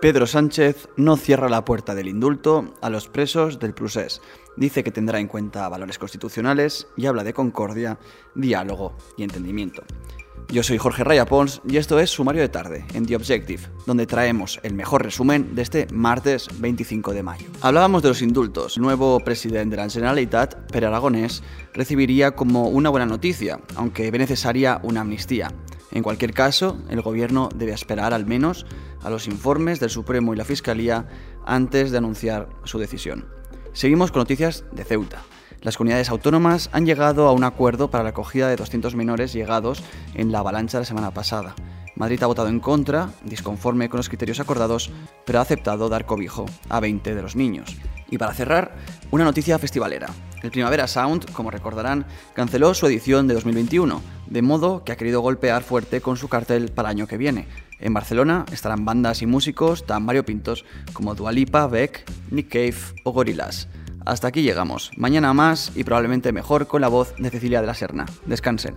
Pedro Sánchez no cierra la puerta del indulto a los presos del Prusés. Dice que tendrá en cuenta valores constitucionales y habla de concordia, diálogo y entendimiento. Yo soy Jorge Raya Pons y esto es Sumario de Tarde en The Objective, donde traemos el mejor resumen de este martes 25 de mayo. Hablábamos de los indultos. El nuevo presidente de la Generalitat, Per Aragonés, recibiría como una buena noticia, aunque ve necesaria una amnistía. En cualquier caso, el gobierno debe esperar al menos a los informes del Supremo y la Fiscalía antes de anunciar su decisión. Seguimos con noticias de Ceuta. Las comunidades autónomas han llegado a un acuerdo para la acogida de 200 menores llegados en la avalancha la semana pasada. Madrid ha votado en contra, disconforme con los criterios acordados, pero ha aceptado dar cobijo a 20 de los niños. Y para cerrar, una noticia festivalera. El Primavera Sound, como recordarán, canceló su edición de 2021, de modo que ha querido golpear fuerte con su cartel para el año que viene. En Barcelona estarán bandas y músicos tan variopintos como Dualipa, Beck, Nick Cave o Gorillaz. Hasta aquí llegamos. Mañana más y probablemente mejor con la voz de Cecilia de la Serna. Descansen.